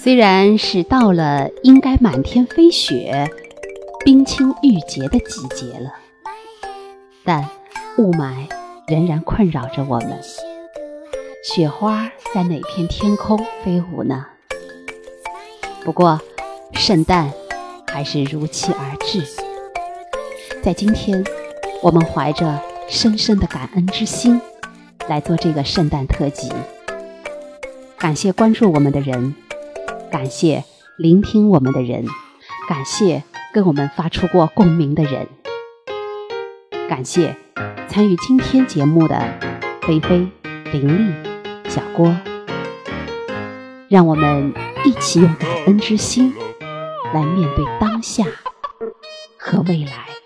虽然是到了应该满天飞雪、冰清玉洁的季节了，但雾霾仍然困扰着我们。雪花在哪片天空飞舞呢？不过，圣诞还是如期而至。在今天，我们怀着深深的感恩之心来做这个圣诞特辑，感谢关注我们的人。感谢聆听我们的人，感谢跟我们发出过共鸣的人，感谢参与今天节目的菲菲、林丽、小郭，让我们一起用感恩之心来面对当下和未来。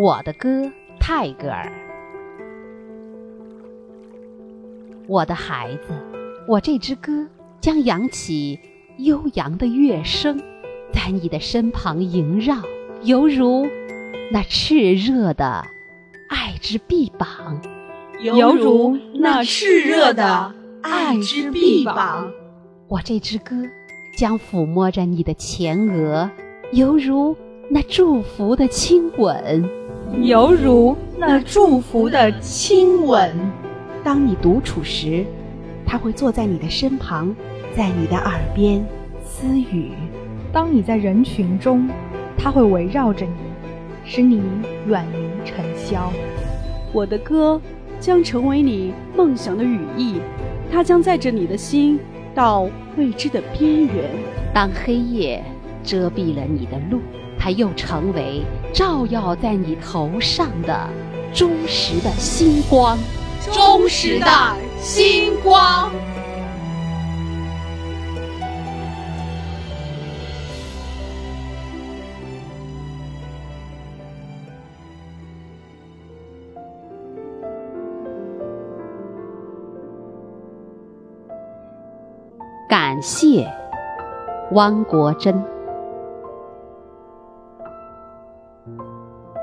我的歌，泰戈尔。我的孩子，我这支歌将扬起悠扬的乐声，在你的身旁萦绕，犹如那炽热的爱之臂膀，犹如那炽热的爱之臂膀。我这支歌将抚摸着你的前额，犹如那祝福的亲吻。犹如那祝福的亲吻。当你独处时，他会坐在你的身旁，在你的耳边私语；当你在人群中，他会围绕着你，使你远离尘嚣。我的歌将成为你梦想的羽翼，它将载着你的心到未知的边缘。当黑夜遮蔽了你的路。它又成为照耀在你头上的忠实的星光，忠实的星光。感谢汪国真。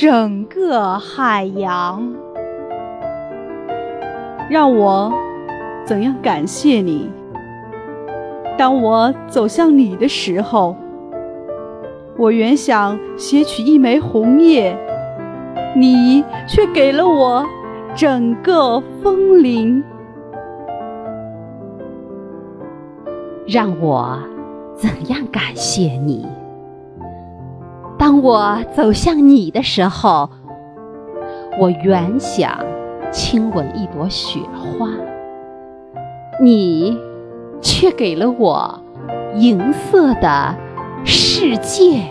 整个海洋，让我怎样感谢你？当我走向你的时候，我原想撷取一枚红叶，你却给了我整个枫林。让我怎样感谢你？当我走向你的时候，我原想亲吻一朵雪花，你却给了我银色的世界。